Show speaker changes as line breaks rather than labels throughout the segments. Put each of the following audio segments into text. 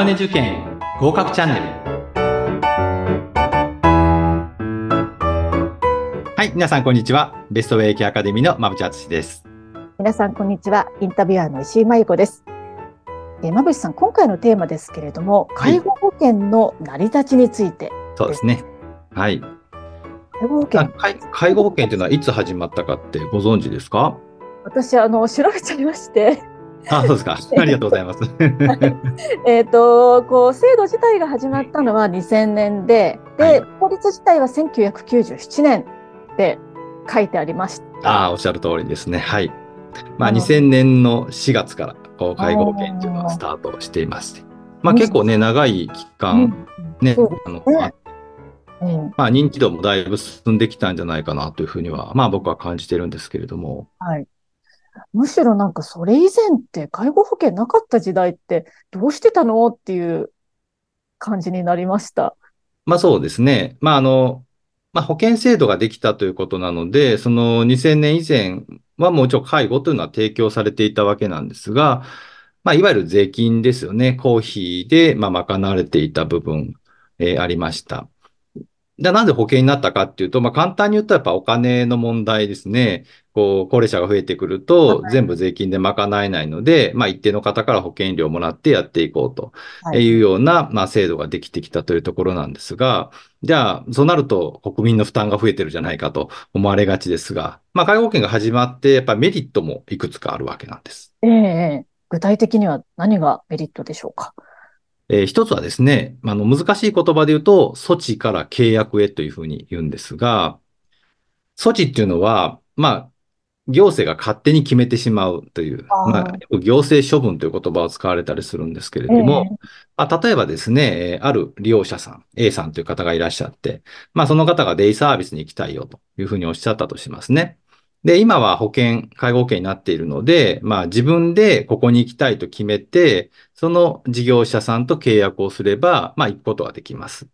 マネ受験合格チャンネル。はい皆さんこんにちは。ベストウェイケアカデミーの馬淵敦です。
皆さんこんにちは。インタビュアーの石井真由子です。え馬淵さん今回のテーマですけれども介護保険の成り立ちについて、はい、
そうですね。はい。介護保険。介護保険というのはいつ始まったかってご存知ですか？
私あの調べちゃいまして
あ、そうですか。ありがとうございます。
えっと、こう、制度自体が始まったのは2000年で、で、はい、法律自体は1997年で書いてありました。
ああ、おっしゃる通りですね。はい。まあ、2000年の4月から、こう、介護保険というのはスタートしていまして。まあ、結構ね、長い期間、ね、あの、うん、まあ、認知度もだいぶ進んできたんじゃないかなというふうには、まあ僕は感じてるんですけれども。
はい。むしろなんかそれ以前って介護保険なかった時代ってどうしてたのっていう感じになりました。
まあそうですね。まああの、まあ保険制度ができたということなので、その2000年以前はもう一応介護というのは提供されていたわけなんですが、まあいわゆる税金ですよね。公費でまあ賄われていた部分、えー、ありました。じゃあなんで保険になったかっていうと、まあ簡単に言うとやっぱお金の問題ですね。こう、高齢者が増えてくると、全部税金で賄えないので、まあ一定の方から保険料をもらってやっていこうとい。うような、まあ制度ができてきたというところなんですが、じゃあ、そうなると国民の負担が増えてるじゃないかと思われがちですが、まあ介護保険が始まって、やっぱりメリットもいくつかあるわけなんです。
ええ。具体的には何がメリットでしょうか？
えー、一つはですね、あの、難しい言葉で言うと、措置から契約へというふうに言うんですが、措置っていうのは、まあ、行政が勝手に決めてしまうという、まあ、行政処分という言葉を使われたりするんですけれども、えー、まあ、例えばですね、ある利用者さん、A さんという方がいらっしゃって、まあ、その方がデイサービスに行きたいよというふうにおっしゃったとしますね。で、今は保険、介護保険になっているので、まあ自分でここに行きたいと決めて、その事業者さんと契約をすれば、まあ行くことができます。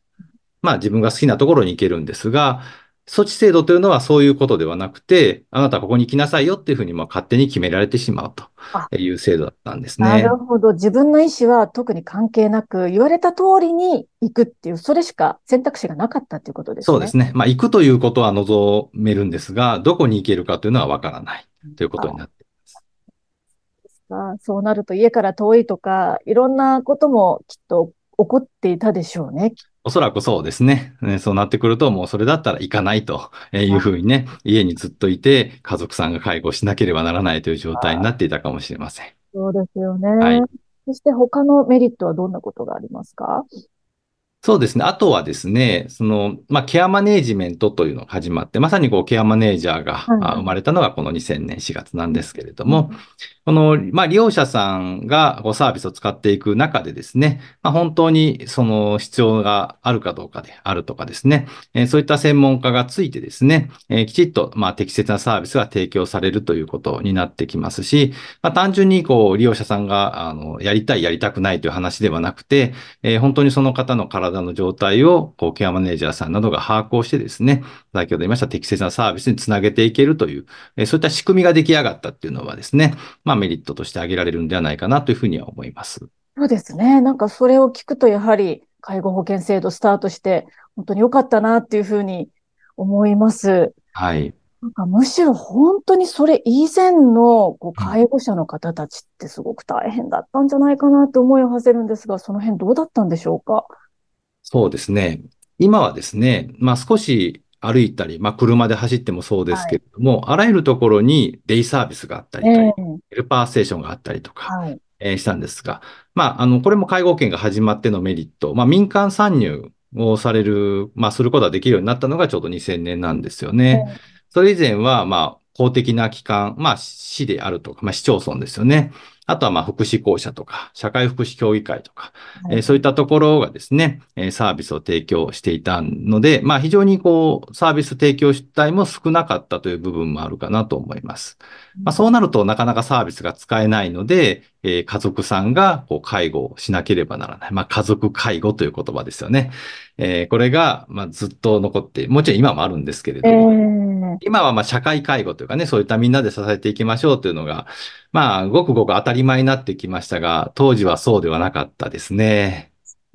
まあ自分が好きなところに行けるんですが、措置制度というのはそういうことではなくて、あなたここに来なさいよっていうふうにも勝手に決められてしまうという制度だったんですね。
なるほど。自分の意思は特に関係なく、言われた通りに行くっていう、それしか選択肢がなかったっていうことですね。
そうですね。まあ行くということは望めるんですが、どこに行けるかというのはわからないということになってい
ます。そうなると家から遠いとか、いろんなこともきっと起こっていたでしょうね。
おそらくそうですね。そうなってくると、もうそれだったら行かないというふうにね、家にずっといて、家族さんが介護しなければならないという状態になっていたかもしれません。
そうですよね。はい。そして他のメリットはどんなことがありますか？
そうですね。あとはですね、その、まあ、ケアマネージメントというのが始まって、まさにこう、ケアマネージャーが生まれたのがこの2000年4月なんですけれども、この、まあ、利用者さんがこうサービスを使っていく中でですね、まあ、本当にその必要があるかどうかであるとかですね、えー、そういった専門家がついてですね、えー、きちっと、まあ、適切なサービスが提供されるということになってきますし、まあ、単純にこう、利用者さんが、あの、やりたい、やりたくないという話ではなくて、えー、本当にその方の体体の状態を、こう、ケアマネージャーさんなどが把握をしてですね、先ほど言いました適切なサービスにつなげていけるという、えそういった仕組みが出来上がったっていうのはですね、まあメリットとして挙げられるんではないかなというふうには思います。
そうですね。なんかそれを聞くと、やはり介護保険制度スタートして、本当に良かったなっていうふうに思います。
はい。
なんかむしろ本当にそれ以前のこう介護者の方たちってすごく大変だったんじゃないかなと思いを馳せるんですが、その辺どうだったんでしょうか
そうですね。今はですね、まあ少し歩いたり、まあ車で走ってもそうですけれども、はい、あらゆるところにデイサービスがあったりとか、えー、ヘルパーステーションがあったりとか、はい、えー、したんですが、まあ、あの、これも介護保険が始まってのメリット、まあ民間参入をされる、まあすることができるようになったのがちょうど2000年なんですよね。えー、それ以前は、まあ公的な機関、まあ市であるとか、まあ市町村ですよね。あとはまあ福祉公社とか、社会福祉協議会とか、はい、えー、そういったところがですね、えー、サービスを提供していたので、まあ非常にこう、サービス提供主体も少なかったという部分もあるかなと思います。まあそうなるとなかなかサービスが使えないので、えー、家族さんがこう介護をしなければならない。まあ家族介護という言葉ですよね。えー、これがまあずっと残って、もちろん今もあるんですけれども、えー、今はまあ社会介護というかね、そういったみんなで支えていきましょうというのが、まあ、ごくごく当たり前になってきましたが、当時はそうではなかったですね。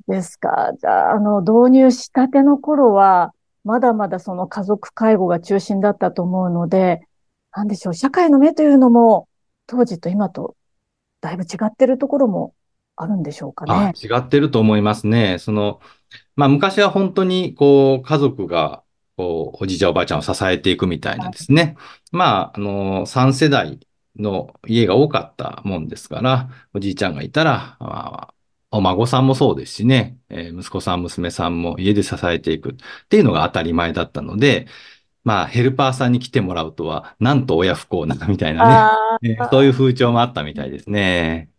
ですか。じゃあ、あの、導入したての頃は、まだまだその家族介護が中心だったと思うので、なんでしょう、社会の目というのも、当時と今とだいぶ違ってるところもあるんでしょうかね。
あ、違ってると思いますね。その、まあ昔は本当にこう家族がこうおじいちゃんおばあちゃんを支えていくみたいなですね。まあ、あの、3世代の家が多かったもんですから、おじいちゃんがいたら、まあ、お孫さんもそうですしね、えー息子さん、娘さんも家で支えていくっていうのが当たり前だったので、まあ、ヘルパーさんに来てもらうとは、なんと親不幸な、みたいなね、
あ
えーそういう風潮もあったみたいですね。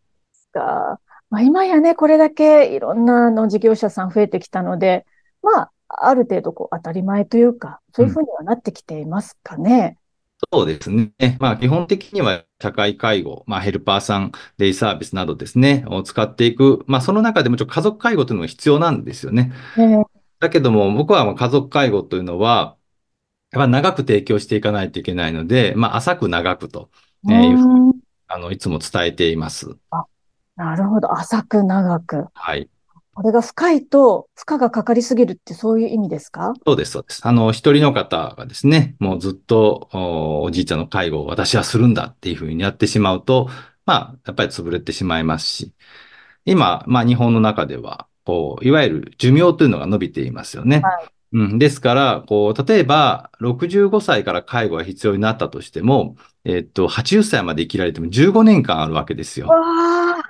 か。まあ、今やね、これだけいろんなあの事業者さん増えてきたので、まあ、ある程度こう当たり前というか、そういうふうにはなってきていますかね。
そうですね。まあ、基本的には社会介護、まあ、ヘルパーさん、デイサービスなどですね、を使っていく。まあ、その中でもちょっと家族介護というのが必要なんですよね。
ええ
だけども、僕は家族介護というのは、やっぱ長く提供していかないといけないので、まあ、浅く長くと、えーいうふうに、
うん
あの、いつも伝えています。
なるほど。浅く長く。
はい。
これが深いと負荷がかかりすぎるってそういう意味ですか？
そうです、そうです。あの、一人の方がですね、もうずっとおおじいちゃんの介護を私はするんだっていうふうにやってしまうと、まあ、やっぱり潰れてしまいますし、今、まあ、日本の中では、こう、いわゆる寿命というのが伸びていますよね。
は
うん、ですから、こう、例えば、65歳から介護が必要になったとしても、えっと、80歳まで生きられても15年間あるわけですよ。
わあ、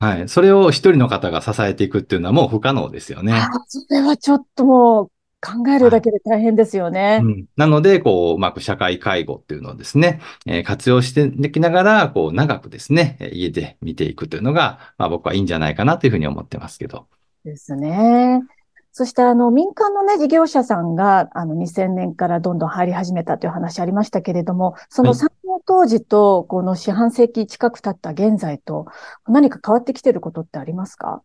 はい。それを一人の方が支えていくっていうのはもう不可能ですよね。
あそれはちょっともう考えるだけで大変ですよね。
うん、なので、こう、うまく社会介護っていうのをですね、えー活用してできながら、こう、長くですね、えー家で見ていくというのが、まあ僕はいいんじゃないかなというふうに思ってますけど。
ですね。そして、あの、民間のね、事業者さんが、あの、2000年からどんどん入り始めたという話ありましたけれども、その
はい
産業当時と、この四半世紀近く経った現在と、何か変わってきてることってありますか？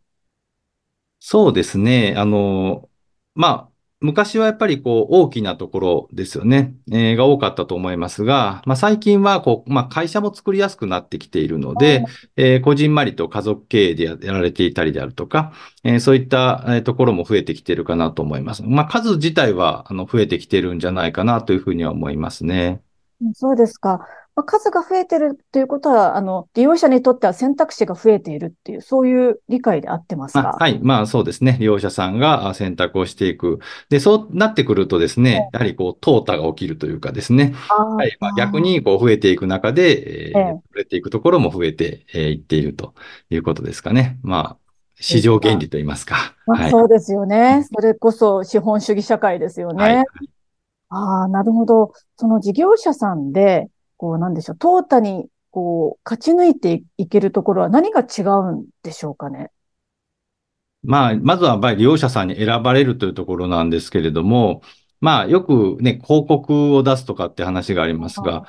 そうですね。あの、まあ、昔はやっぱりこう大きなところですよね、えーが多かったと思いますが、まあ最近はこう、まあ会社も作りやすくなってきているので、えーこじんまりと家族経営でややられていたりであるとか、えーそういったえーところも増えてきているかなと思います。まあ数自体はあの増えてきてるんじゃないかなというふうには思いますね。
うんそうですか。まあ、数が増えてるということは、あの、利用者にとっては選択肢が増えているっていう、そういう理解で合ってますか？
あはい。まあそうですね。利用者さんがあ選択をしていく。で、そうなってくるとですね、やはりこう、淘汰が起きるというかですね。はい。まあ、逆にこう増えていく中で、えー
ええ
増えていくところも増えてえーいっているということですかね。まあ、市場原理と言いますか。
まあ、
はい。
そうですよね。それこそ資本主義社会ですよね。
はい。
ああ、なるほど。その事業者さんで、こう、なんでしょう、淘汰に、こう、勝ち抜いていけるところは何が違うんでしょうかね？
まあ、まずはやっぱり利用者さんに選ばれるというところなんですけれども、まあ、よくね、広告を出すとかって話がありますが。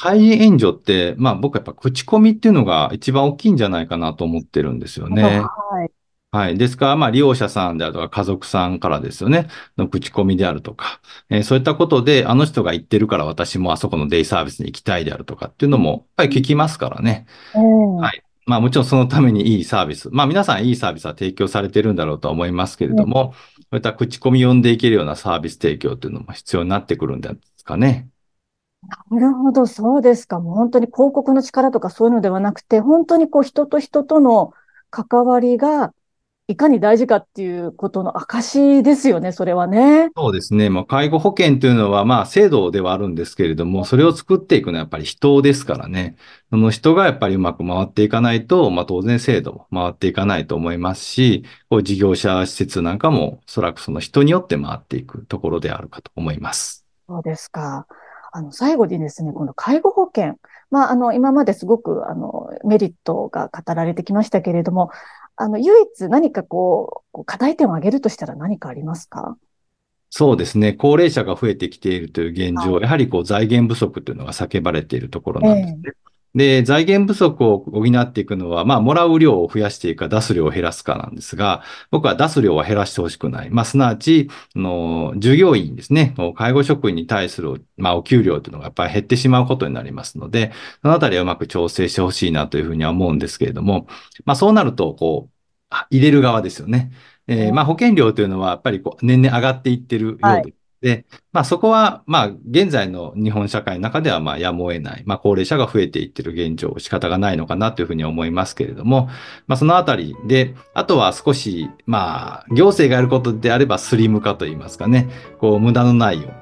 対人援助って、まあ僕はやっぱ口コミっていうのが一番大きいんじゃないかなと思ってるんですよね。
はい。
はい。ですから、まあ利用者さんであるとか家族さんからですよね、の口コミであるとか、えーそういったことで、あの人が言ってるから私もあそこのデイサービスに行きたいであるとかっていうのも、やっぱり聞きますからね。
ええ
はいまあもちろんそのためにいいサービス。まあ皆さんいいサービスは提供されてるんだろうとは思いますけれども、そういった口コミを読んでいけるようなサービス提供というのも必要になってくるんですかね。
なるほど、そうですか。もう本当に広告の力とかそういうのではなくて、本当にこう人と人との関わりがいかに大事かっていうことの証ですよね、それはね。
そうですね。まあ、介護保険というのは、まあ、制度ではあるんですけれども、それを作っていくのはやっぱり人ですからね。その人がやっぱりうまく回っていかないと、まあ、当然制度も回っていかないと思いますし、こう事業者施設なんかも、おそらくその人によって回っていくところであるかと思います。
そうですか。あの、最後にですね、この介護保険。まあ、あの、今まですごく、あの、メリットが語られてきましたけれども、あの、唯一何かこう、課題点を挙げるとしたら何かありますか？
そうですね。高齢者が増えてきているという現状、やはりこう財源不足というのが叫ばれているところなんですね。で、財源不足を補っていくのは、まあ、もらう量を増やしていくか、出す量を減らすかなんですが、僕は出す量は減らしてほしくない。まあ、すなわち、あの、従業員ですね、介護職員に対する、まあ、お給料というのがやっぱり減ってしまうことになりますので、そのあたりはうまく調整してほしいなというふうには思うんですけれども、まあ、そうなると、こう、入れる側ですよね。えー、まあ、保険料というのは、やっぱりこう、年々上がっていってるようで、はいで、まあそこは、まあ現在の日本社会の中ではまあやむを得ない、まあ高齢者が増えていってる現状、仕方がないのかなというふうに思いますけれども、まあそのあたりで、あとは少し、まあ行政がやることであればスリム化といいますかね、こう無駄のないよう、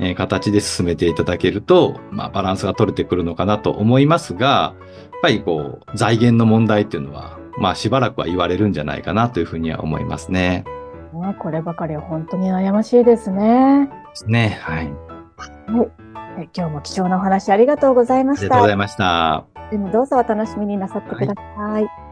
え、形で進めていただけると、まあバランスが取れてくるのかなと思いますが、やっぱりこう財源の問題っていうのは、まあしばらくは言われるんじゃないかなというふうには思いますね。
ね、こればかりは本当に悩ましいですね。
ですね。はい。
はい。今日も貴重なお話ありがとうございました。あり
がとうございました。
でもどうぞお楽しみになさってください。はい